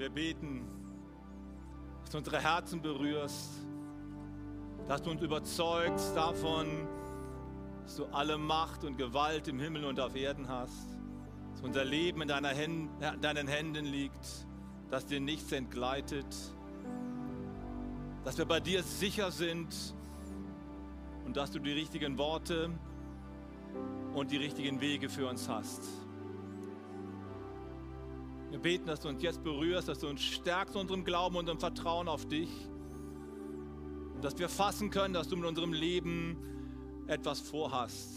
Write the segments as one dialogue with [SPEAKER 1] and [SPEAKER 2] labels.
[SPEAKER 1] Wir beten, dass du unsere Herzen berührst, dass du uns überzeugst davon, dass du alle Macht und Gewalt im Himmel und auf Erden hast, dass unser Leben in Händen, deinen Händen liegt, dass dir nichts entgleitet, dass wir bei dir sicher sind und dass du die richtigen Worte und die richtigen Wege für uns hast. Wir beten, dass du uns jetzt berührst, dass du uns stärkst in unserem Glauben und im Vertrauen auf dich. Und dass wir fassen können, dass du mit unserem Leben etwas vorhast.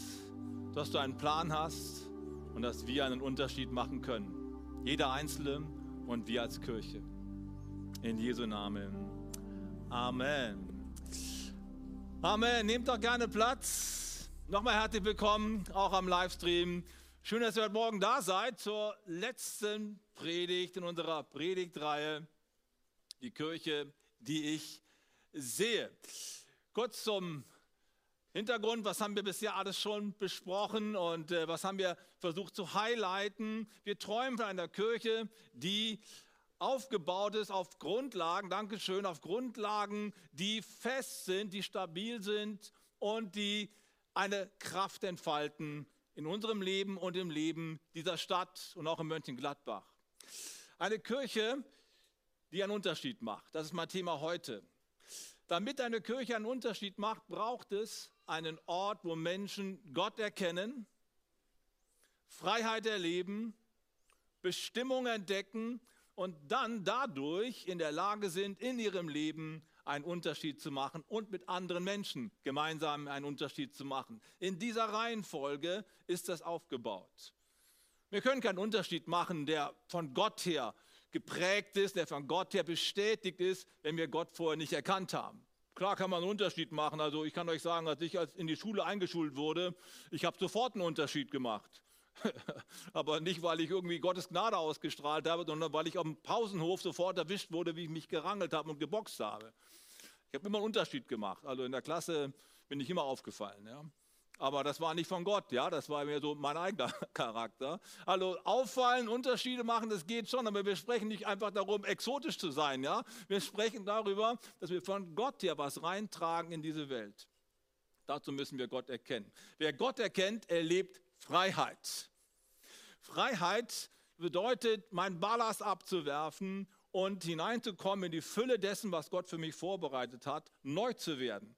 [SPEAKER 1] Dass du einen Plan hast und dass wir einen Unterschied machen können. Jeder Einzelne und wir als Kirche. In Jesu Namen. Amen. Amen. Nehmt doch gerne Platz. Nochmal herzlich willkommen, auch am Livestream. Schön, dass ihr heute Morgen da seid zur letzten Predigt in unserer Predigtreihe, die Kirche, die ich sehe. Kurz zum Hintergrund, was haben wir bisher alles schon besprochen und äh, was haben wir versucht zu highlighten? Wir träumen von einer Kirche, die aufgebaut ist auf Grundlagen, Dankeschön, auf Grundlagen, die fest sind, die stabil sind und die eine Kraft entfalten in unserem Leben und im Leben dieser Stadt und auch in Mönchengladbach. Eine Kirche, die einen Unterschied macht. Das ist mein Thema heute. Damit eine Kirche einen Unterschied macht, braucht es einen Ort, wo Menschen Gott erkennen, Freiheit erleben, Bestimmung entdecken und dann dadurch in der Lage sind, in ihrem Leben einen Unterschied zu machen und mit anderen Menschen gemeinsam einen Unterschied zu machen. In dieser Reihenfolge ist das aufgebaut. Wir können keinen Unterschied machen, der von Gott her geprägt ist, der von Gott her bestätigt ist, wenn wir Gott vorher nicht erkannt haben. Klar kann man einen Unterschied machen. Also ich kann euch sagen, als ich in die Schule eingeschult wurde, ich habe sofort einen Unterschied gemacht. Aber nicht, weil ich irgendwie Gottes Gnade ausgestrahlt habe, sondern weil ich auf dem Pausenhof sofort erwischt wurde, wie ich mich gerangelt habe und geboxt habe. Ich habe immer einen Unterschied gemacht. Also in der Klasse bin ich immer aufgefallen. Ja. Aber das war nicht von Gott, ja, das war mir so mein eigener Charakter. Also auffallen, Unterschiede machen, das geht schon, aber wir sprechen nicht einfach darum, exotisch zu sein, ja. Wir sprechen darüber, dass wir von Gott her was reintragen in diese Welt. Dazu müssen wir Gott erkennen. Wer Gott erkennt, erlebt Freiheit. Freiheit bedeutet, mein Ballast abzuwerfen und hineinzukommen in die Fülle dessen, was Gott für mich vorbereitet hat, neu zu werden.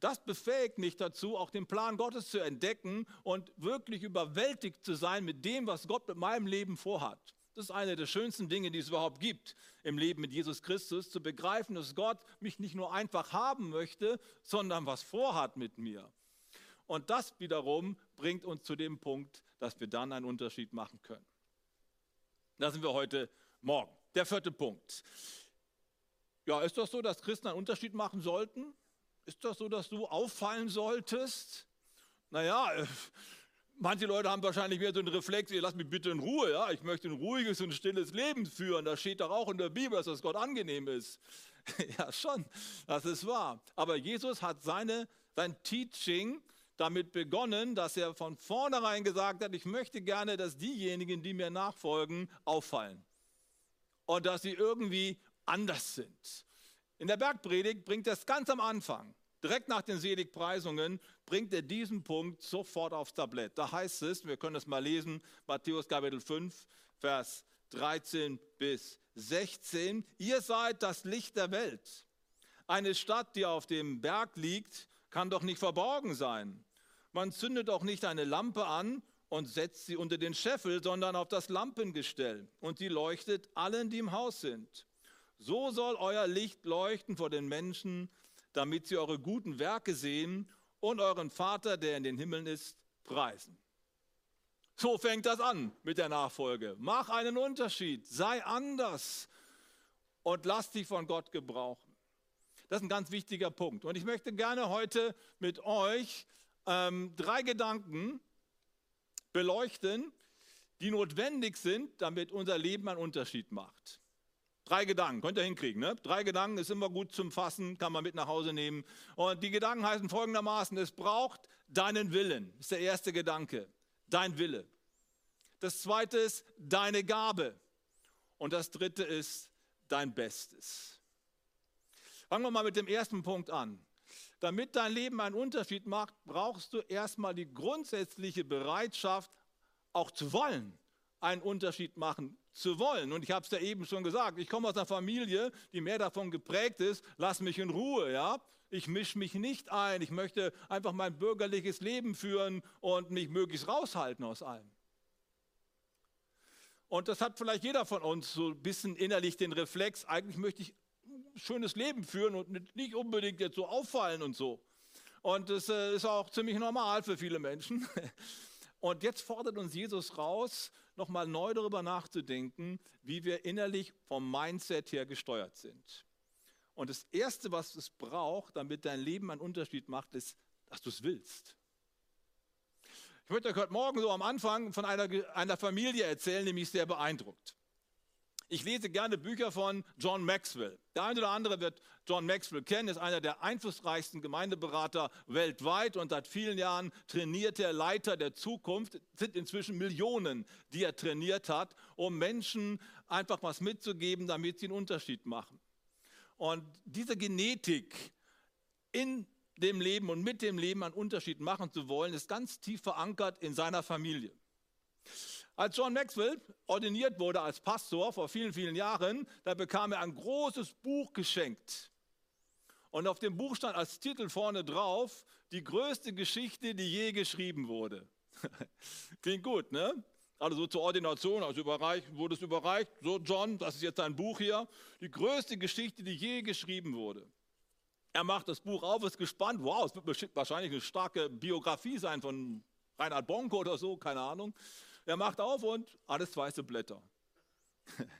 [SPEAKER 1] Das befähigt mich dazu, auch den Plan Gottes zu entdecken und wirklich überwältigt zu sein mit dem, was Gott mit meinem Leben vorhat. Das ist eine der schönsten Dinge, die es überhaupt gibt im Leben mit Jesus Christus, zu begreifen, dass Gott mich nicht nur einfach haben möchte, sondern was vorhat mit mir. Und das wiederum bringt uns zu dem Punkt, dass wir dann einen Unterschied machen können. Da sind wir heute Morgen. Der vierte Punkt. Ja, ist das so, dass Christen einen Unterschied machen sollten? Ist das so, dass du auffallen solltest? Naja, äh, manche Leute haben wahrscheinlich mehr so einen Reflex, ihr lasst mich bitte in Ruhe, ja, ich möchte ein ruhiges und stilles Leben führen. Das steht doch auch in der Bibel, dass das Gott angenehm ist. ja, schon, das ist wahr. Aber Jesus hat seine, sein Teaching damit begonnen, dass er von vornherein gesagt hat, ich möchte gerne, dass diejenigen, die mir nachfolgen, auffallen. Und dass sie irgendwie anders sind. In der Bergpredigt bringt er es ganz am Anfang, direkt nach den Seligpreisungen, bringt er diesen Punkt sofort aufs Tablett. Da heißt es, wir können es mal lesen, Matthäus Kapitel 5, Vers 13 bis 16, ihr seid das Licht der Welt. Eine Stadt, die auf dem Berg liegt, kann doch nicht verborgen sein. Man zündet auch nicht eine Lampe an und setzt sie unter den Scheffel, sondern auf das Lampengestell und sie leuchtet allen, die im Haus sind. So soll euer Licht leuchten vor den Menschen, damit sie eure guten Werke sehen und euren Vater, der in den Himmeln ist, preisen. So fängt das an mit der Nachfolge. Mach einen Unterschied, sei anders und lass dich von Gott gebrauchen. Das ist ein ganz wichtiger Punkt. Und ich möchte gerne heute mit euch ähm, drei Gedanken beleuchten, die notwendig sind, damit unser Leben einen Unterschied macht. Drei Gedanken, könnt ihr hinkriegen. Ne? Drei Gedanken ist immer gut zum Fassen, kann man mit nach Hause nehmen. Und die Gedanken heißen folgendermaßen, es braucht deinen Willen. Ist der erste Gedanke, dein Wille. Das zweite ist deine Gabe. Und das dritte ist dein Bestes. Fangen wir mal mit dem ersten Punkt an. Damit dein Leben einen Unterschied macht, brauchst du erstmal die grundsätzliche Bereitschaft, auch zu wollen, einen Unterschied machen zu wollen. Und ich habe es ja eben schon gesagt, ich komme aus einer Familie, die mehr davon geprägt ist, lass mich in Ruhe, ja. Ich mische mich nicht ein, ich möchte einfach mein bürgerliches Leben führen und mich möglichst raushalten aus allem. Und das hat vielleicht jeder von uns so ein bisschen innerlich den Reflex, eigentlich möchte ich ein schönes Leben führen und nicht unbedingt jetzt so auffallen und so. Und das äh, ist auch ziemlich normal für viele Menschen. Und jetzt fordert uns Jesus raus, nochmal neu darüber nachzudenken, wie wir innerlich vom Mindset her gesteuert sind. Und das Erste, was es braucht, damit dein Leben einen Unterschied macht, ist, dass du es willst. Ich möchte euch heute Morgen so am Anfang von einer, einer Familie erzählen, die mich sehr beeindruckt. Ich lese gerne Bücher von John Maxwell. Der eine oder andere wird John Maxwell kennen, ist einer der einflussreichsten Gemeindeberater weltweit und seit vielen Jahren trainiert er Leiter der Zukunft. Es sind inzwischen Millionen, die er trainiert hat, um Menschen einfach was mitzugeben, damit sie einen Unterschied machen. Und diese Genetik in dem Leben und mit dem Leben einen Unterschied machen zu wollen, ist ganz tief verankert in seiner Familie. Als John Maxwell ordiniert wurde als Pastor vor vielen, vielen Jahren, da bekam er ein großes Buch geschenkt. Und auf dem Buch stand als Titel vorne drauf, die größte Geschichte, die je geschrieben wurde. Klingt gut, ne? Also so zur Ordination, also überreicht, wurde es überreicht. So, John, das ist jetzt ein Buch hier. Die größte Geschichte, die je geschrieben wurde. Er macht das Buch auf, ist gespannt. Wow, es wird wahrscheinlich eine starke Biografie sein von Reinhard Bonko oder so, keine Ahnung. Er macht auf und alles weiße Blätter.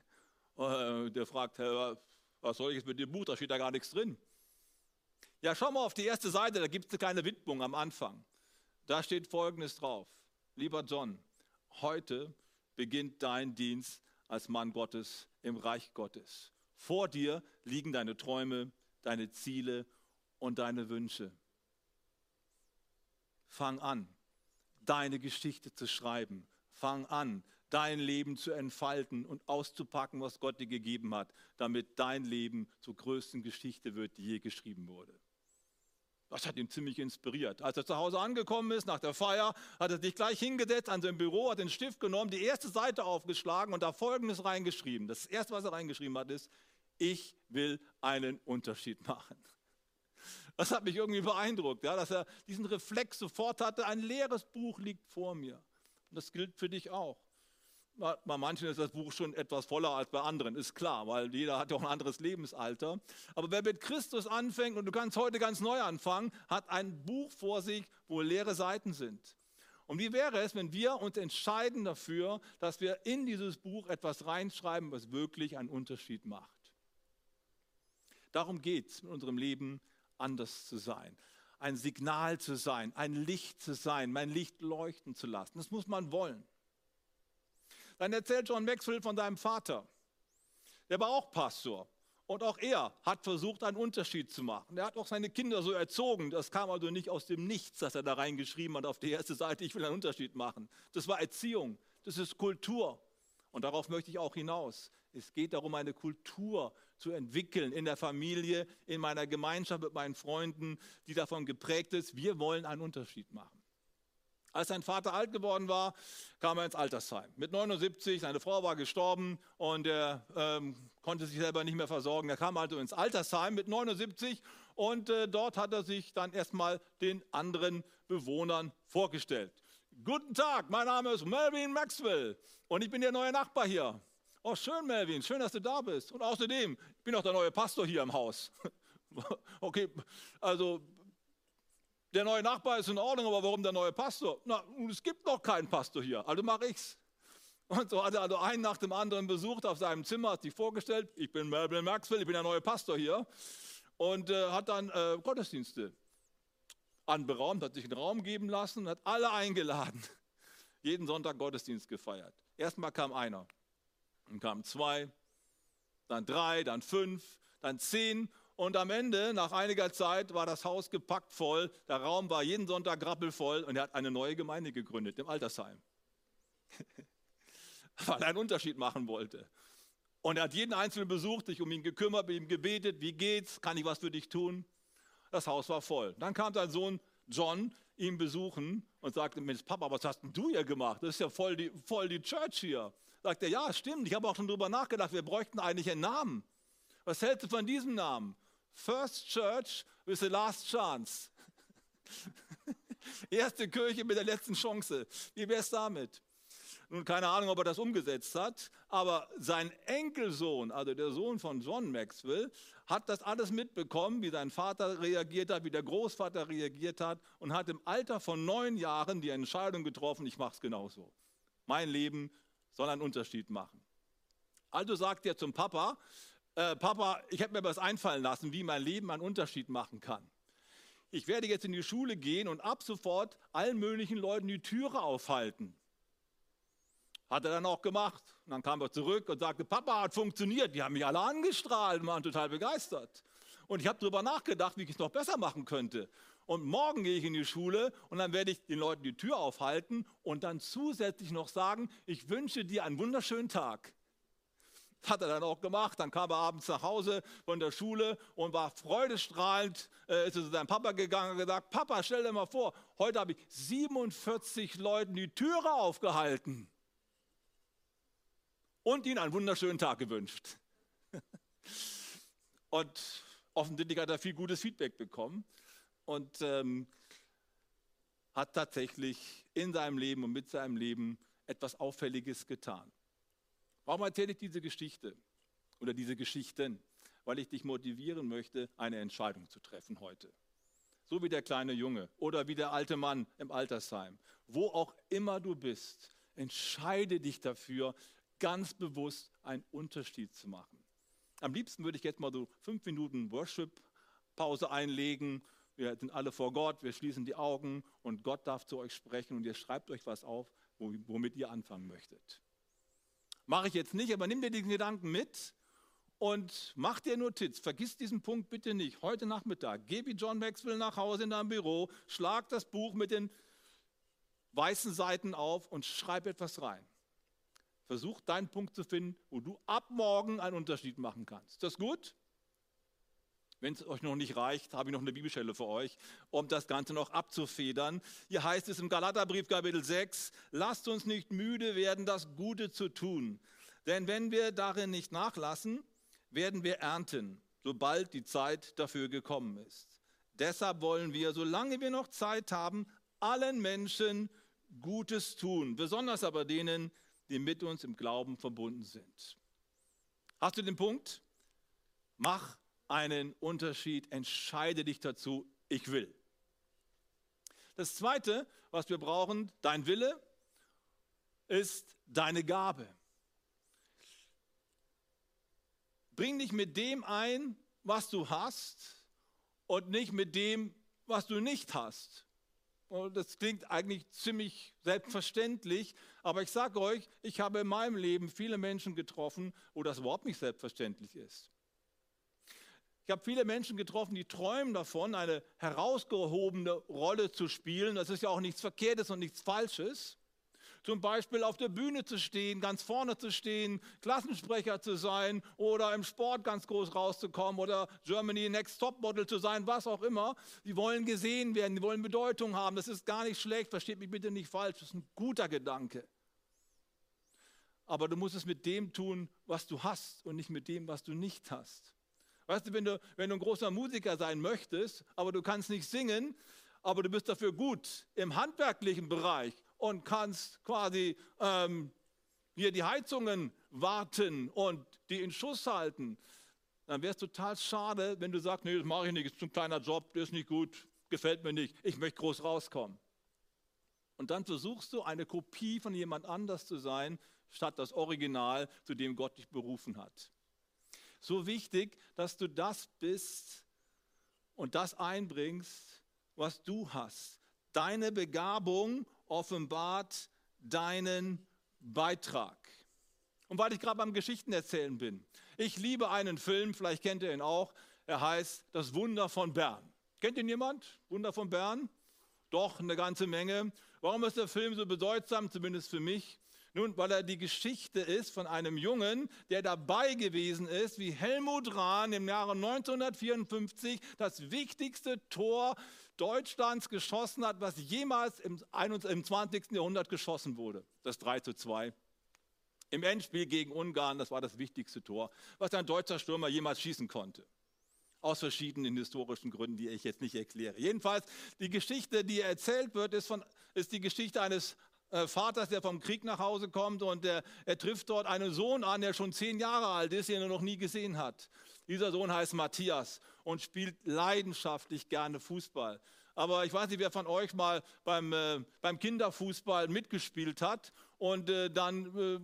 [SPEAKER 1] Äh, der fragt, was soll ich jetzt mit dem Buch? Da steht da gar nichts drin. Ja, schau mal auf die erste Seite, da gibt es keine Widmung am Anfang. Da steht Folgendes drauf. Lieber John, heute beginnt dein Dienst als Mann Gottes im Reich Gottes. Vor dir liegen deine Träume, deine Ziele und deine Wünsche. Fang an, deine Geschichte zu schreiben. Fang an, dein Leben zu entfalten und auszupacken, was Gott dir gegeben hat, damit dein Leben zur größten Geschichte wird, die je geschrieben wurde. Das hat ihn ziemlich inspiriert. Als er zu Hause angekommen ist, nach der Feier, hat er sich gleich hingesetzt an sein Büro, hat den Stift genommen, die erste Seite aufgeschlagen und da Folgendes reingeschrieben. Das erste, was er reingeschrieben hat, ist, ich will einen Unterschied machen. Das hat mich irgendwie beeindruckt, ja, dass er diesen Reflex sofort hatte, ein leeres Buch liegt vor mir. Das gilt für dich auch. Bei manchen ist das Buch schon etwas voller als bei anderen, ist klar, weil jeder hat ja auch ein anderes Lebensalter. Aber wer mit Christus anfängt, und du kannst heute ganz neu anfangen, hat ein Buch vor sich, wo leere Seiten sind. Und wie wäre es, wenn wir uns entscheiden dafür, dass wir in dieses Buch etwas reinschreiben, was wirklich einen Unterschied macht? Darum geht es in unserem Leben, anders zu sein. Ein Signal zu sein, ein Licht zu sein, mein Licht leuchten zu lassen. Das muss man wollen. Dann erzählt John Maxwell von seinem Vater. Der war auch Pastor. Und auch er hat versucht, einen Unterschied zu machen. Er hat auch seine Kinder so erzogen. Das kam also nicht aus dem Nichts, dass er da reingeschrieben hat auf die erste Seite, ich will einen Unterschied machen. Das war Erziehung, das ist Kultur. Und darauf möchte ich auch hinaus. Es geht darum, eine Kultur zu entwickeln in der Familie, in meiner Gemeinschaft mit meinen Freunden, die davon geprägt ist, wir wollen einen Unterschied machen. Als sein Vater alt geworden war, kam er ins Altersheim. Mit 79, seine Frau war gestorben und er ähm, konnte sich selber nicht mehr versorgen. Er kam also ins Altersheim mit 79 und äh, dort hat er sich dann erstmal den anderen Bewohnern vorgestellt. Guten Tag, mein Name ist Melvin Maxwell und ich bin der neue Nachbar hier. Oh, schön, Melvin, schön, dass du da bist. Und außerdem, ich bin auch der neue Pastor hier im Haus. okay, also der neue Nachbar ist in Ordnung, aber warum der neue Pastor? Na, es gibt noch keinen Pastor hier, also mache ich's. Und so hat er also einen nach dem anderen besucht auf seinem Zimmer, hat sich vorgestellt, ich bin Melvin Maxwell, ich bin der neue Pastor hier. Und äh, hat dann äh, Gottesdienste anberaumt, hat sich einen Raum geben lassen, hat alle eingeladen. Jeden Sonntag Gottesdienst gefeiert. Erstmal kam einer, dann kamen zwei, dann drei, dann fünf, dann zehn und am Ende, nach einiger Zeit, war das Haus gepackt voll. Der Raum war jeden Sonntag grappelvoll und er hat eine neue Gemeinde gegründet im Altersheim. Weil er einen Unterschied machen wollte. Und er hat jeden Einzelnen besucht, sich um ihn gekümmert, mit ihm gebetet, wie geht's, kann ich was für dich tun? Das Haus war voll. Dann kam sein Sohn John ihn besuchen und sagte, Papa, was hast denn du hier gemacht? Das ist ja voll die, voll die Church hier. Sagt er, ja, stimmt, ich habe auch schon darüber nachgedacht, wir bräuchten eigentlich einen Namen. Was hältst du von diesem Namen? First Church with the last chance. Erste Kirche mit der letzten Chance. Wie wäre es damit? Nun, keine Ahnung, ob er das umgesetzt hat, aber sein Enkelsohn, also der Sohn von John Maxwell, hat das alles mitbekommen, wie sein Vater reagiert hat, wie der Großvater reagiert hat und hat im Alter von neun Jahren die Entscheidung getroffen, ich mache es genauso. Mein Leben soll einen Unterschied machen. Also sagt er zum Papa, äh, Papa, ich habe mir was einfallen lassen, wie mein Leben einen Unterschied machen kann. Ich werde jetzt in die Schule gehen und ab sofort allen möglichen Leuten die Türe aufhalten. Hat er dann auch gemacht. Und dann kam er zurück und sagte, Papa hat funktioniert. Die haben mich alle angestrahlt und waren total begeistert. Und ich habe darüber nachgedacht, wie ich es noch besser machen könnte. Und morgen gehe ich in die Schule und dann werde ich den Leuten die Tür aufhalten und dann zusätzlich noch sagen, ich wünsche dir einen wunderschönen Tag. Hat er dann auch gemacht. Dann kam er abends nach Hause von der Schule und war freudestrahlend, äh, ist zu seinem Papa gegangen und gesagt, Papa, stell dir mal vor, heute habe ich 47 Leuten die Türe aufgehalten und ihnen einen wunderschönen Tag gewünscht. Und offensichtlich hat er viel gutes Feedback bekommen und ähm, hat tatsächlich in seinem Leben und mit seinem Leben etwas Auffälliges getan. Warum erzähle ich diese Geschichte oder diese Geschichten? Weil ich dich motivieren möchte, eine Entscheidung zu treffen heute. So wie der kleine Junge oder wie der alte Mann im Altersheim. Wo auch immer du bist, entscheide dich dafür, ganz bewusst einen Unterschied zu machen. Am liebsten würde ich jetzt mal so fünf Minuten Worship-Pause einlegen. Wir sind alle vor Gott, wir schließen die Augen und Gott darf zu euch sprechen und ihr schreibt euch was auf, womit ihr anfangen möchtet. Mache ich jetzt nicht, aber nimm dir diesen Gedanken mit und mach dir Notiz. Vergiss diesen Punkt bitte nicht. Heute Nachmittag geh wie John Maxwell nach Hause in deinem Büro, schlag das Buch mit den weißen Seiten auf und schreib etwas rein. Versuch deinen Punkt zu finden, wo du ab morgen einen Unterschied machen kannst. Ist das gut? Wenn es euch noch nicht reicht, habe ich noch eine Bibelstelle für euch, um das Ganze noch abzufedern. Hier heißt es im Galaterbrief Kapitel 6, lasst uns nicht müde werden, das Gute zu tun. Denn wenn wir darin nicht nachlassen, werden wir ernten, sobald die Zeit dafür gekommen ist. Deshalb wollen wir, solange wir noch Zeit haben, allen Menschen Gutes tun, besonders aber denen, die mit uns im Glauben verbunden sind. Hast du den Punkt? Mach einen Unterschied, entscheide dich dazu, ich will. Das Zweite, was wir brauchen, dein Wille, ist deine Gabe. Bring dich mit dem ein, was du hast und nicht mit dem, was du nicht hast. Und das klingt eigentlich ziemlich selbstverständlich, aber ich sage euch, ich habe in meinem Leben viele Menschen getroffen, wo das überhaupt nicht selbstverständlich ist. Ich habe viele Menschen getroffen, die träumen davon, eine herausgehobene Rolle zu spielen. Das ist ja auch nichts Verkehrtes und nichts Falsches. Zum Beispiel auf der Bühne zu stehen, ganz vorne zu stehen, Klassensprecher zu sein oder im Sport ganz groß rauszukommen oder Germany Next Top Model zu sein, was auch immer. Die wollen gesehen werden, die wollen Bedeutung haben. Das ist gar nicht schlecht, versteht mich bitte nicht falsch, das ist ein guter Gedanke. Aber du musst es mit dem tun, was du hast und nicht mit dem, was du nicht hast. Weißt du, wenn du, wenn du ein großer Musiker sein möchtest, aber du kannst nicht singen, aber du bist dafür gut im handwerklichen Bereich und kannst quasi ähm, hier die Heizungen warten und die in Schuss halten, dann wäre es total schade, wenn du sagst, nee, das mache ich nicht, ist ein kleiner Job, der ist nicht gut, gefällt mir nicht, ich möchte groß rauskommen. Und dann versuchst du eine Kopie von jemand anders zu sein, statt das Original, zu dem Gott dich berufen hat. So wichtig, dass du das bist und das einbringst, was du hast. Deine Begabung offenbart deinen Beitrag. Und weil ich gerade beim Geschichten erzählen bin, ich liebe einen Film, vielleicht kennt ihr ihn auch, er heißt Das Wunder von Bern. Kennt ihn jemand? Wunder von Bern? Doch, eine ganze Menge. Warum ist der Film so bedeutsam, zumindest für mich? Nun, weil er die Geschichte ist von einem Jungen, der dabei gewesen ist, wie Helmut Rahn im Jahre 1954 das wichtigste Tor Deutschlands geschossen hat, was jemals im, 20. Jahrhundert geschossen wurde. Das 3 zu 2. Im Endspiel gegen Ungarn, das war das wichtigste Tor, was ein deutscher Stürmer jemals schießen konnte. Aus verschiedenen historischen Gründen, die ich jetzt nicht erkläre. Jedenfalls, die Geschichte, die erzählt wird, ist, von, ist die Geschichte eines Vaters, der vom Krieg nach Hause kommt und der, er trifft dort einen Sohn an, der schon zehn Jahre alt ist, den er noch nie gesehen hat. Dieser Sohn heißt Matthias und spielt leidenschaftlich gerne Fußball. Aber ich weiß nicht, wer von euch mal beim, äh, beim Kinderfußball mitgespielt hat und äh, dann äh,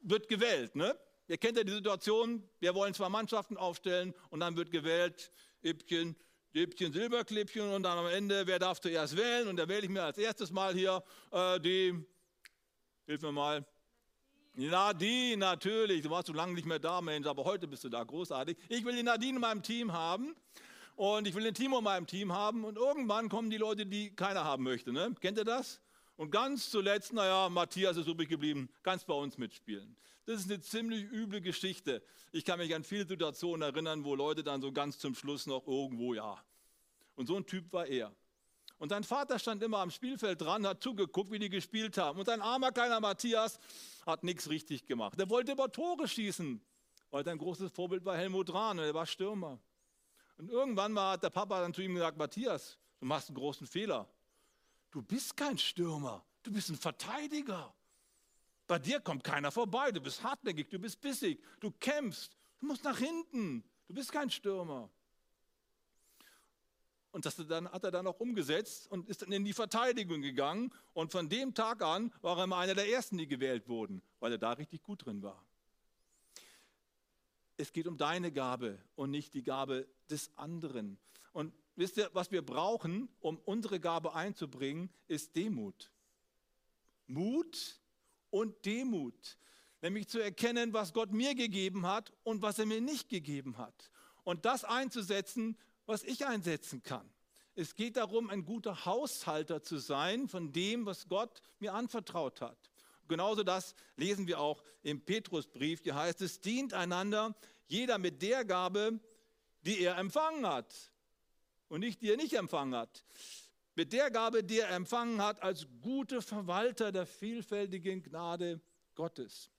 [SPEAKER 1] wird gewählt. Ne? Ihr kennt ja die Situation, wir wollen zwei Mannschaften aufstellen und dann wird gewählt, Ippchen, Dippchen, Silberklippchen und dann am Ende, wer darf zuerst wählen? Und da wähle ich mir als erstes mal hier äh, die, hilf mir mal, Nadine, natürlich. Du warst so lange nicht mehr da, Mensch, aber heute bist du da, großartig. Ich will die Nadine in meinem Team haben und ich will den Timo in meinem Team haben und irgendwann kommen die Leute, die keiner haben möchte. Ne? Kennt ihr das? Und ganz zuletzt, naja, Matthias ist übrig geblieben, ganz bei uns mitspielen. Das ist eine ziemlich üble Geschichte. Ich kann mich an viele Situationen erinnern, wo Leute dann so ganz zum Schluss noch irgendwo, ja. Und so ein Typ war er. Und sein Vater stand immer am Spielfeld dran, hat zugeguckt, wie die gespielt haben. Und sein armer kleiner Matthias hat nichts richtig gemacht. Er wollte über Tore schießen, weil sein großes Vorbild war Helmut Rahn, er war Stürmer. Und irgendwann mal hat der Papa dann zu ihm gesagt, Matthias, du machst einen großen Fehler. Du bist kein Stürmer, du bist ein Verteidiger. Bei dir kommt keiner vorbei, du bist hartnäckig, du bist bissig, du kämpfst, du musst nach hinten, du bist kein Stürmer. Und das hat er dann auch umgesetzt und ist dann in die Verteidigung gegangen. Und von dem Tag an war er immer einer der Ersten, die gewählt wurden, weil er da richtig gut drin war. Es geht um deine Gabe und nicht die Gabe des anderen. Und wisst ihr, was wir brauchen, um unsere Gabe einzubringen, ist Demut. Mut und Demut. Nämlich zu erkennen, was Gott mir gegeben hat und was er mir nicht gegeben hat. Und das einzusetzen, was ich einsetzen kann. Es geht darum, ein guter Haushalter zu sein von dem, was Gott mir anvertraut hat. Genauso das lesen wir auch im Petrusbrief. Hier heißt es, dient einander, jeder mit der Gabe, die er empfangen hat und nicht die er nicht empfangen hat. Mit der Gabe, die er empfangen hat, als gute Verwalter der vielfältigen Gnade Gottes.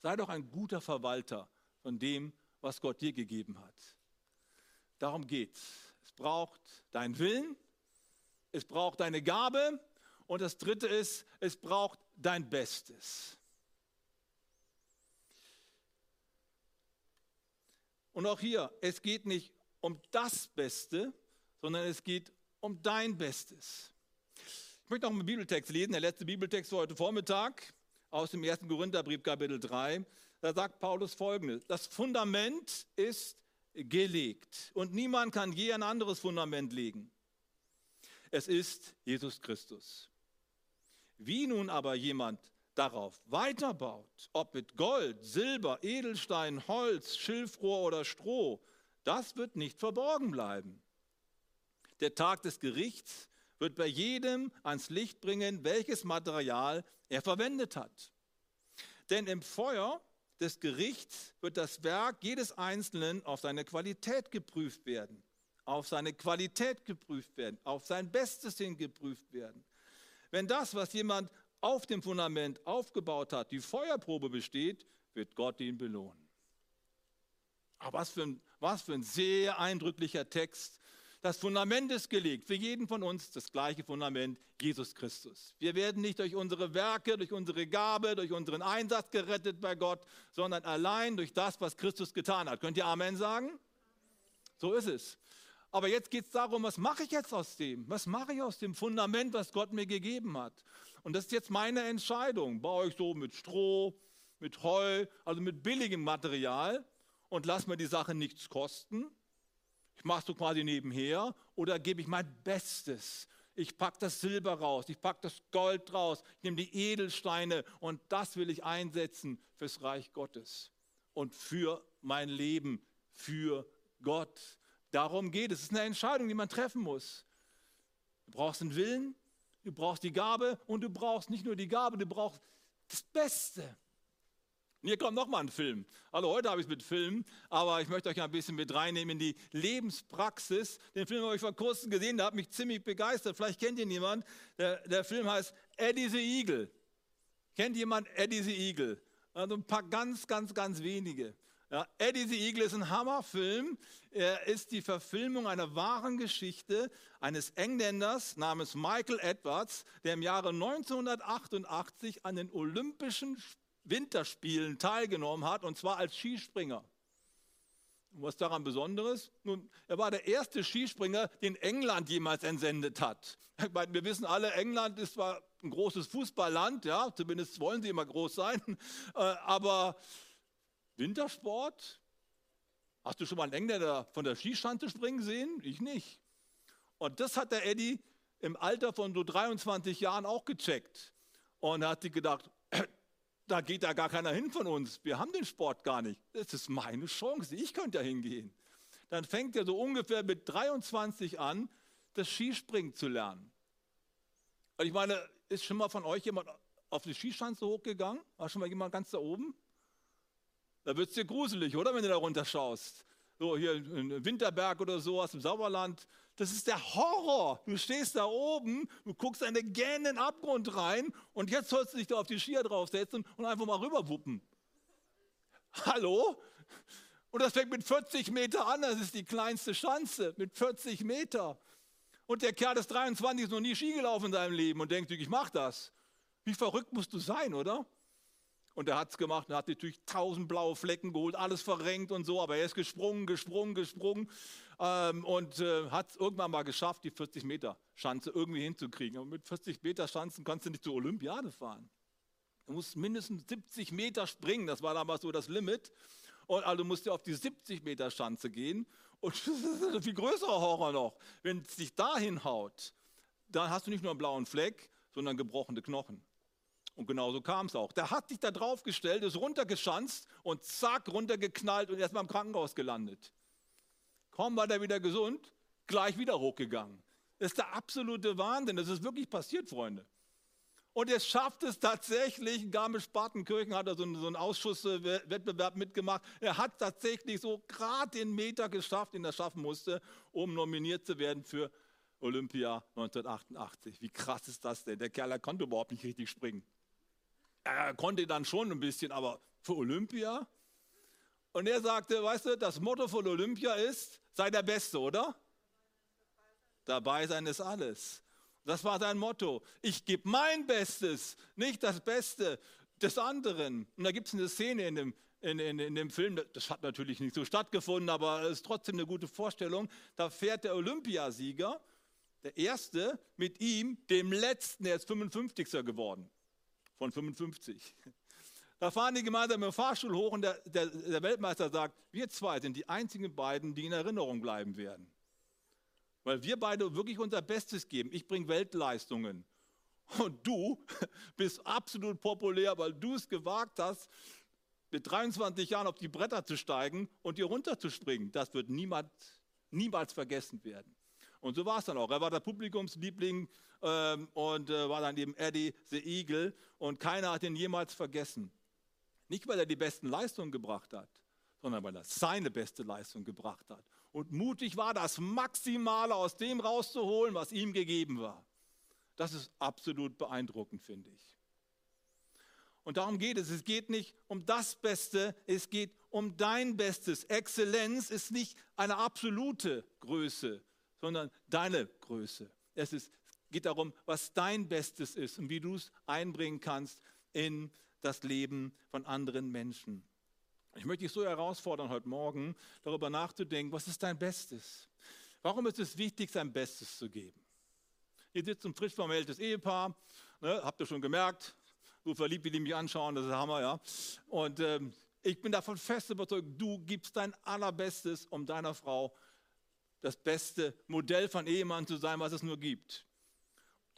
[SPEAKER 1] Sei doch ein guter Verwalter von dem, was Gott dir gegeben hat. Darum geht's. Es braucht deinen Willen, es braucht deine Gabe und das dritte ist, es braucht dein Bestes. Und auch hier, es geht nicht um das Beste, sondern es geht um dein Bestes. Ich möchte noch einen Bibeltext lesen, der letzte Bibeltext für heute Vormittag aus dem 1. Korintherbrief, Kapitel 3. Da sagt Paulus folgendes: Das Fundament ist gelegt und niemand kann je ein anderes Fundament legen. Es ist Jesus Christus. Wie nun aber jemand darauf weiterbaut, ob mit Gold, Silber, Edelstein, Holz, Schilfrohr oder Stroh, das wird nicht verborgen bleiben. Der Tag des Gerichts wird bei jedem ans Licht bringen, welches Material er verwendet hat. Denn im Feuer des Gerichts wird das Werk jedes Einzelnen auf seine Qualität geprüft werden, auf seine Qualität geprüft werden, auf sein Bestes hin geprüft werden. Wenn das, was jemand auf dem Fundament aufgebaut hat, die Feuerprobe besteht, wird Gott ihn belohnen. Aber was für ein, was für ein sehr eindrücklicher Text. Das Fundament ist gelegt, für jeden von uns das gleiche Fundament, Jesus Christus. Wir werden nicht durch unsere Werke, durch unsere Gabe, durch unseren Einsatz gerettet bei Gott, sondern allein durch das, was Christus getan hat. Könnt ihr Amen sagen? So ist es. Aber jetzt geht es darum, was mache ich jetzt aus dem? Was mache ich aus dem Fundament, was Gott mir gegeben hat? Und das ist jetzt meine Entscheidung. Baue ich so mit Stroh, mit Heu, also mit billigem Material und lass mir die Sache nichts kosten? Ich mache so quasi nebenher oder gebe ich mein Bestes? Ich packe das Silber raus, ich packe das Gold raus, ich nehme die Edelsteine und das will ich einsetzen fürs Reich Gottes und für mein Leben, für Gott. Darum geht es. Es ist eine Entscheidung, die man treffen muss. Du brauchst einen Willen, du brauchst die Gabe und du brauchst nicht nur die Gabe, du brauchst das Beste. Und hier kommt nochmal ein Film. Also heute habe ich es mit Film, aber ich möchte euch ein bisschen mit reinnehmen in die Lebenspraxis. Den Film habe ich vor kurzem gesehen, der hat mich ziemlich begeistert. Vielleicht kennt ihn jemand. Der, der Film heißt Eddie the Eagle. Kennt jemand Eddie the Eagle? Also ein paar ganz, ganz, ganz wenige. Ja, Eddie the Eagle ist ein Hammerfilm. Er ist die Verfilmung einer wahren Geschichte eines Engländers namens Michael Edwards, der im Jahre 1988 an den Olympischen Winterspielen teilgenommen hat, und zwar als Skispringer. Und was daran Besonderes? Nun, er war der erste Skispringer, den England jemals entsendet hat. Meine, wir wissen alle, England ist zwar ein großes Fußballland, ja, zumindest wollen sie immer groß sein, äh, aber Wintersport? Hast du schon mal einen Engländer von der Skischanze springen sehen? Ich nicht. Und das hat der Eddie im Alter von so 23 Jahren auch gecheckt. Und er hat sich gedacht, da geht da gar keiner hin von uns. Wir haben den Sport gar nicht. Das ist meine Chance. Ich könnte da hingehen. Dann fängt er so ungefähr mit 23 an, das Skispringen zu lernen. Und ich meine, ist schon mal von euch jemand auf die Skischanze hochgegangen? War schon mal jemand ganz da oben? Da wird es dir gruselig, oder, wenn du da runter schaust. So hier in Winterberg oder so aus dem Sauerland. Das ist der Horror. Du stehst da oben, du guckst in einen gähnenden Abgrund rein und jetzt sollst du dich da auf die Skier draufsetzen und einfach mal rüberwuppen. Hallo? Und das fängt mit 40 Meter an, das ist die kleinste Schanze, mit 40 Meter. Und der Kerl ist 23, ist noch nie Ski gelaufen in seinem Leben und denkt, ich mach das. Wie verrückt musst du sein, oder? Und er hat es gemacht und hat natürlich tausend blaue Flecken geholt, alles verrenkt und so, aber er ist gesprungen, gesprungen, gesprungen ähm, und äh, hat es irgendwann mal geschafft, die 40 Meter Schanze irgendwie hinzukriegen. Und mit 40 Meter Schanzen kannst du nicht zur Olympiade fahren. Du musst mindestens 70 Meter springen, das war damals so das Limit. Und also musst du auf die 70 Meter Schanze gehen. Und das ist ein viel größerer Horror noch. Wenn es dich dahin haut, dann hast du nicht nur einen blauen Fleck, sondern gebrochene Knochen. Und genauso kam es auch. Der hat sich da drauf gestellt, ist runtergeschanzt und zack, runtergeknallt und erstmal im Krankenhaus gelandet. Kaum war der wieder gesund, gleich wieder hochgegangen. Das ist der absolute Wahnsinn. Das ist wirklich passiert, Freunde. Und er schafft es tatsächlich, in Garmisch-Partenkirchen hat er so einen, so einen Ausschusswettbewerb mitgemacht. Er hat tatsächlich so gerade den Meter geschafft, den er schaffen musste, um nominiert zu werden für Olympia 1988. Wie krass ist das denn? Der Kerl der konnte überhaupt nicht richtig springen. Er konnte dann schon ein bisschen, aber für Olympia? Und er sagte, weißt du, das Motto von Olympia ist, sei der Beste, oder? Dabei sein ist alles. Das war sein Motto. Ich gebe mein Bestes, nicht das Beste des anderen. Und da gibt es eine Szene in dem, in, in, in, dem Film, das hat natürlich nicht so stattgefunden, aber es ist trotzdem eine gute Vorstellung. Da fährt der Olympiasieger, der Erste, mit ihm, dem Letzten, der ist 55. geworden von 55. Da fahren die gemeinsam im Fahrstuhl hoch und der, der, der Weltmeister sagt, wir zwei sind die einzigen beiden, die in Erinnerung bleiben werden. Weil wir beide wirklich unser Bestes geben. Ich bringe Weltleistungen. Und du bist absolut populär, weil du es gewagt hast, mit 23 Jahren auf die Bretter zu steigen und hier runterzuspringen. Das wird niemand, niemals vergessen werden. Und so war es dann auch. Er war der Publikumsliebling ähm, und äh, war dann eben Eddie the Eagle und keiner hat ihn jemals vergessen. Nicht, weil er die besten Leistungen gebracht hat, sondern weil er seine beste Leistung gebracht hat. Und mutig war, das Maximale aus dem rauszuholen, was ihm gegeben war. Das ist absolut beeindruckend, finde ich. Und darum geht es. Es geht nicht um das Beste, es geht um dein Bestes. Exzellenz ist nicht eine absolute Größe, sondern deine Größe. Es ist geht darum, was dein Bestes ist und wie du es einbringen kannst in das Leben von anderen Menschen. Ich möchte dich so herausfordern, heute Morgen darüber nachzudenken, was ist dein Bestes? Warum ist es wichtig, sein Bestes zu geben? Hier sitzt ein frisch vermähltes Ehepaar, ne, habt ihr schon gemerkt, so verliebt, wie die mich anschauen, das ist Hammer, ja. Und ähm, ich bin davon fest überzeugt, du gibst dein Allerbestes, um deiner Frau das beste Modell von Ehemann zu sein, was es nur gibt.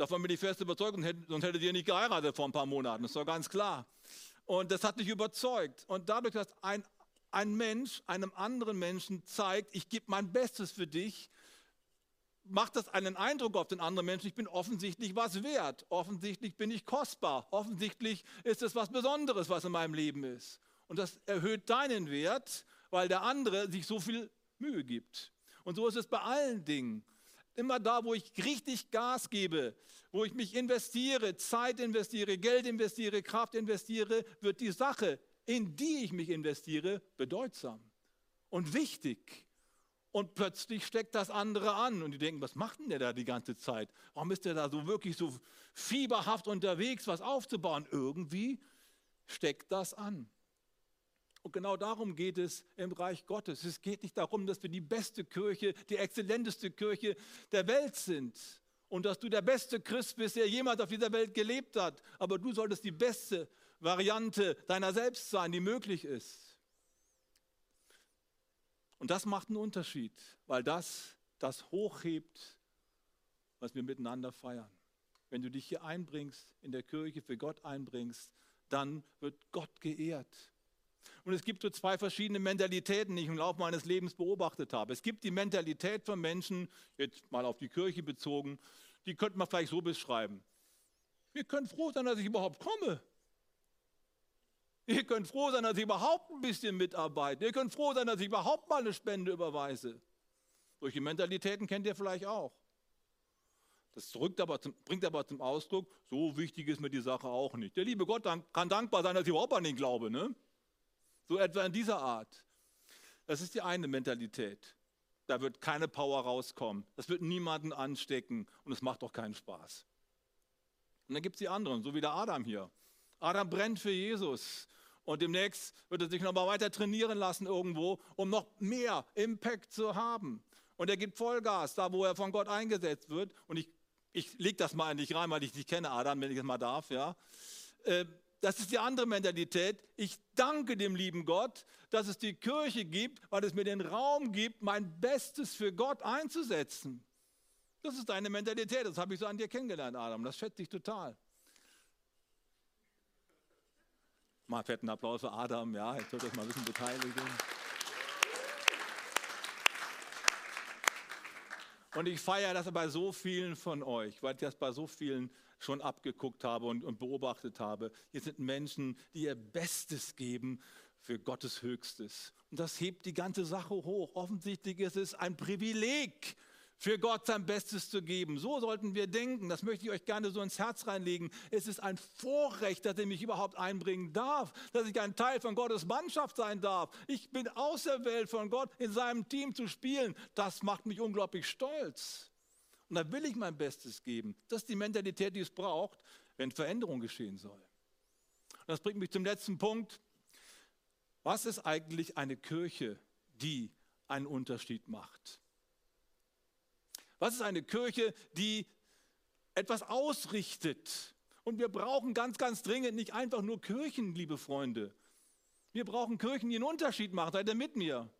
[SPEAKER 1] Davon bin ich fest überzeugt, sonst hättet ihr nicht geheiratet vor ein paar Monaten, das doch ganz klar. Und das hat dich überzeugt. Und dadurch, dass ein, ein Mensch einem anderen Menschen zeigt, ich gebe mein Bestes für dich, macht das einen Eindruck auf den anderen Menschen, ich bin offensichtlich was wert, offensichtlich bin ich kostbar, offensichtlich ist es was Besonderes, was in meinem Leben ist. Und das erhöht deinen Wert, weil der andere sich so viel Mühe gibt. Und so ist es bei allen Dingen. Immer da, wo ich richtig Gas gebe, wo ich mich investiere, Zeit investiere, Geld investiere, Kraft investiere, wird die Sache, in die ich mich investiere, bedeutsam und wichtig. Und plötzlich steckt das andere an und die denken, was macht denn der da die ganze Zeit? Warum ist der da so wirklich so fieberhaft unterwegs, was aufzubauen? Irgendwie steckt das an. Und genau darum geht es im Reich Gottes. Es geht nicht darum, dass wir die beste Kirche, die exzellenteste Kirche der Welt sind und dass du der beste Christ bist, der jemals auf dieser Welt gelebt hat. Aber du solltest die beste Variante deiner selbst sein, die möglich ist. Und das macht einen Unterschied, weil das das hochhebt, was wir miteinander feiern. Wenn du dich hier einbringst, in der Kirche für Gott einbringst, dann wird Gott geehrt. Und es gibt so zwei verschiedene Mentalitäten, die ich im Laufe meines Lebens beobachtet habe. Es gibt die Mentalität von Menschen, jetzt mal auf die Kirche bezogen, die könnte man vielleicht so beschreiben. Wir können froh sein, dass ich überhaupt komme. Ihr könnt froh sein, dass ich überhaupt ein bisschen mitarbeite. Ihr könnt froh sein, dass ich überhaupt mal eine Spende überweise. Solche Mentalitäten kennt ihr vielleicht auch. Das aber zum, bringt aber zum Ausdruck, so wichtig ist mir die Sache auch nicht. Der liebe Gott kann dankbar sein, dass ich überhaupt an ihn glaube. Ne? So etwa in dieser Art. Das ist die eine Mentalität. Da wird keine Power rauskommen. Das wird niemanden anstecken und es macht auch keinen Spaß. Und dann gibt es die anderen, so wie der Adam hier. Adam brennt für Jesus. Und demnächst wird er sich nochmal weiter trainieren lassen irgendwo, um noch mehr Impact zu haben. Und er gibt Vollgas, da wo er von Gott eingesetzt wird. Und ich, ich lege das mal nicht rein, weil ich dich kenne, Adam, wenn ich es mal darf. Ja. Äh, das ist die andere Mentalität. Ich danke dem lieben Gott, dass es die Kirche gibt, weil es mir den Raum gibt, mein Bestes für Gott einzusetzen. Das ist deine Mentalität. Das habe ich so an dir kennengelernt, Adam. Das schätze ich total. Mal fetten Applaus für Adam. Ja, jetzt ihr euch mal ein bisschen beteiligen. Und ich feiere das bei so vielen von euch, weil ich das bei so vielen schon abgeguckt habe und, und beobachtet habe. Hier sind Menschen, die ihr Bestes geben für Gottes Höchstes. Und das hebt die ganze Sache hoch. Offensichtlich ist es ein Privileg, für Gott sein Bestes zu geben. So sollten wir denken. Das möchte ich euch gerne so ins Herz reinlegen. Es ist ein Vorrecht, dass ich mich überhaupt einbringen darf, dass ich ein Teil von Gottes Mannschaft sein darf. Ich bin auserwählt von Gott, in seinem Team zu spielen. Das macht mich unglaublich stolz. Und da will ich mein Bestes geben. Das ist die Mentalität, die es braucht, wenn Veränderung geschehen soll. Und das bringt mich zum letzten Punkt. Was ist eigentlich eine Kirche, die einen Unterschied macht? Was ist eine Kirche, die etwas ausrichtet? Und wir brauchen ganz, ganz dringend nicht einfach nur Kirchen, liebe Freunde. Wir brauchen Kirchen, die einen Unterschied machen. Seid ihr mit mir?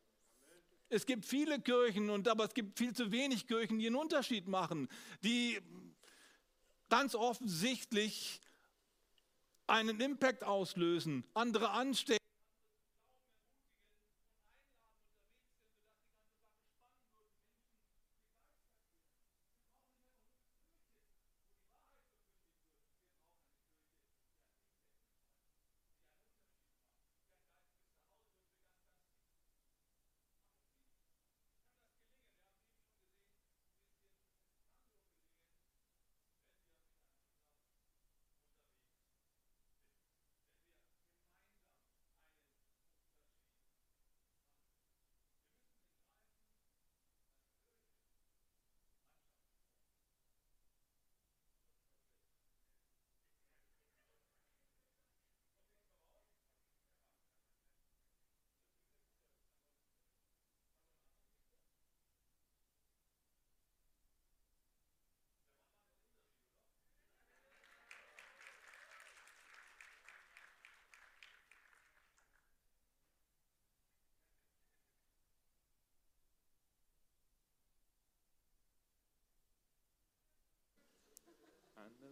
[SPEAKER 1] Es gibt viele Kirchen, und, aber es gibt viel zu wenig Kirchen, die einen Unterschied machen, die ganz offensichtlich einen Impact auslösen, andere anstecken.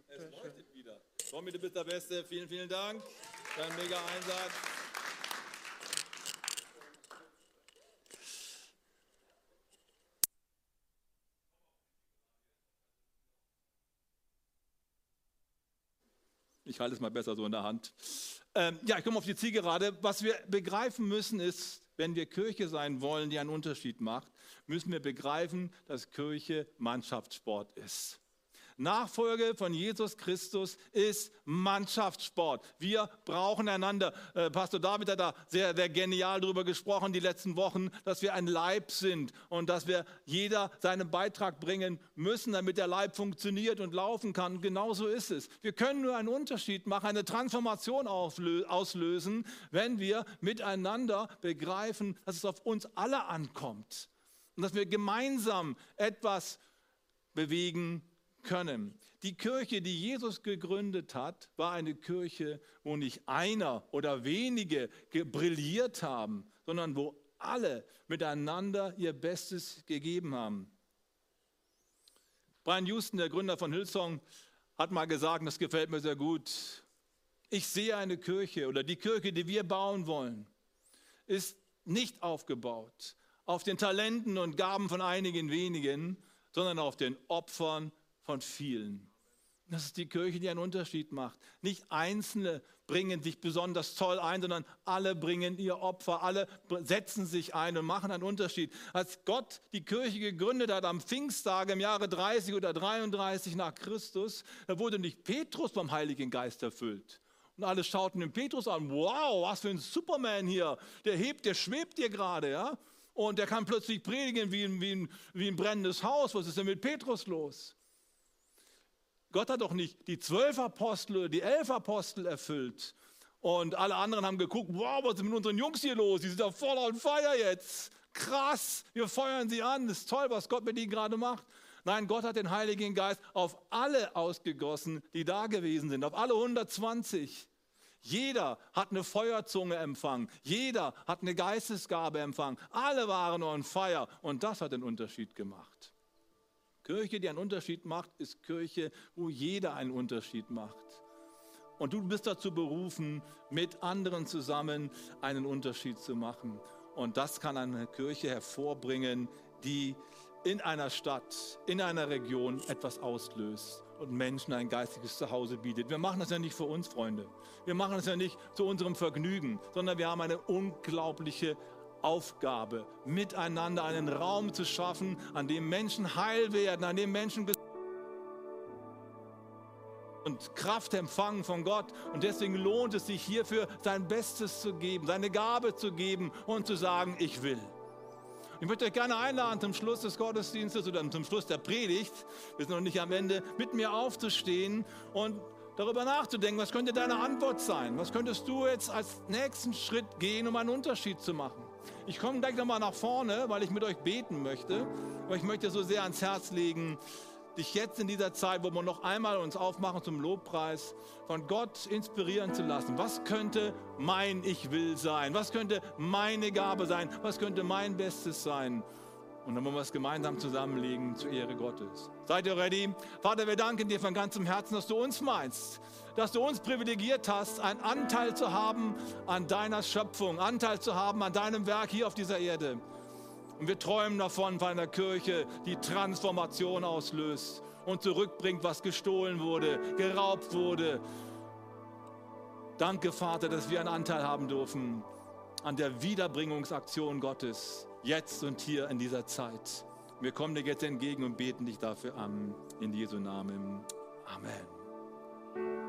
[SPEAKER 1] Es schön, leuchtet schön. wieder. Tommy, du bist der Beste. Vielen, vielen Dank. Dein mega Einsatz. Ich halte es mal besser so in der Hand. Ähm, ja, ich komme auf die Zielgerade. Was wir begreifen müssen ist, wenn wir Kirche sein wollen, die einen Unterschied macht, müssen wir begreifen, dass Kirche Mannschaftssport ist. Nachfolge von Jesus Christus ist Mannschaftssport. Wir brauchen einander. Äh, Pastor David hat da sehr, sehr genial darüber gesprochen die letzten Wochen, dass wir ein Leib sind und dass wir jeder seinen Beitrag bringen müssen, damit der Leib funktioniert und laufen kann. Genauso ist es. Wir können nur einen Unterschied machen, eine Transformation auslösen, wenn wir miteinander begreifen, dass es auf uns alle ankommt und dass wir gemeinsam etwas bewegen können. Die Kirche, die Jesus gegründet hat, war eine Kirche, wo nicht einer oder wenige brilliert haben, sondern wo alle miteinander ihr Bestes gegeben haben. Brian Houston, der Gründer von Hillsong, hat mal gesagt, das gefällt mir sehr gut. Ich sehe eine Kirche oder die Kirche, die wir bauen wollen, ist nicht aufgebaut auf den Talenten und Gaben von einigen wenigen, sondern auf den Opfern von vielen. Das ist die Kirche, die einen Unterschied macht. Nicht Einzelne bringen sich besonders toll ein, sondern alle bringen ihr Opfer, alle setzen sich ein und machen einen Unterschied. Als Gott die Kirche gegründet hat am Pfingsttag im Jahre 30 oder 33 nach Christus, da wurde nicht Petrus vom Heiligen Geist erfüllt. Und alle schauten den Petrus an, wow, was für ein Superman hier, der hebt, der schwebt hier gerade, ja. Und der kann plötzlich predigen wie ein, wie, ein, wie ein brennendes Haus. Was ist denn mit Petrus los? Gott hat doch nicht die zwölf Apostel die elf Apostel erfüllt. Und alle anderen haben geguckt, wow, was ist mit unseren Jungs hier los? Die sind da voll on fire jetzt. Krass, wir feuern sie an. Das ist toll, was Gott mit ihnen gerade macht. Nein, Gott hat den Heiligen Geist auf alle ausgegossen, die da gewesen sind, auf alle 120. Jeder hat eine Feuerzunge empfangen. Jeder hat eine Geistesgabe empfangen. Alle waren on fire. Und das hat den Unterschied gemacht. Kirche, die einen Unterschied macht, ist Kirche, wo jeder einen Unterschied macht. Und du bist dazu berufen, mit anderen zusammen einen Unterschied zu machen. Und das kann eine Kirche hervorbringen, die in einer Stadt, in einer Region etwas auslöst und Menschen ein geistiges Zuhause bietet. Wir machen das ja nicht für uns, Freunde. Wir machen das ja nicht zu unserem Vergnügen, sondern wir haben eine unglaubliche Aufgabe, miteinander einen Raum zu schaffen, an dem Menschen heil werden, an dem Menschen und Kraft empfangen von Gott. Und deswegen lohnt es sich hierfür, sein Bestes zu geben, seine Gabe zu geben und zu sagen, ich will. Ich möchte euch gerne einladen, zum Schluss des Gottesdienstes oder zum Schluss der Predigt, wir sind noch nicht am Ende, mit mir aufzustehen und darüber nachzudenken, was könnte deine Antwort sein? Was könntest du jetzt als nächsten Schritt gehen, um einen Unterschied zu machen? Ich komme gleich nochmal nach vorne, weil ich mit euch beten möchte. Aber ich möchte so sehr ans Herz legen, dich jetzt in dieser Zeit, wo wir noch einmal uns aufmachen zum Lobpreis, von Gott inspirieren zu lassen. Was könnte mein Ich will sein? Was könnte meine Gabe sein? Was könnte mein Bestes sein? Und dann wollen wir es gemeinsam zusammenlegen zur Ehre Gottes. Seid ihr ready? Vater, wir danken dir von ganzem Herzen, dass du uns meinst, dass du uns privilegiert hast, einen Anteil zu haben an deiner Schöpfung, Anteil zu haben an deinem Werk hier auf dieser Erde. Und wir träumen davon, von einer Kirche, die Transformation auslöst und zurückbringt, was gestohlen wurde, geraubt wurde. Danke, Vater, dass wir einen Anteil haben dürfen an der Wiederbringungsaktion Gottes jetzt und hier in dieser Zeit. Wir kommen dir jetzt entgegen und beten dich dafür an. In Jesu Namen. Amen.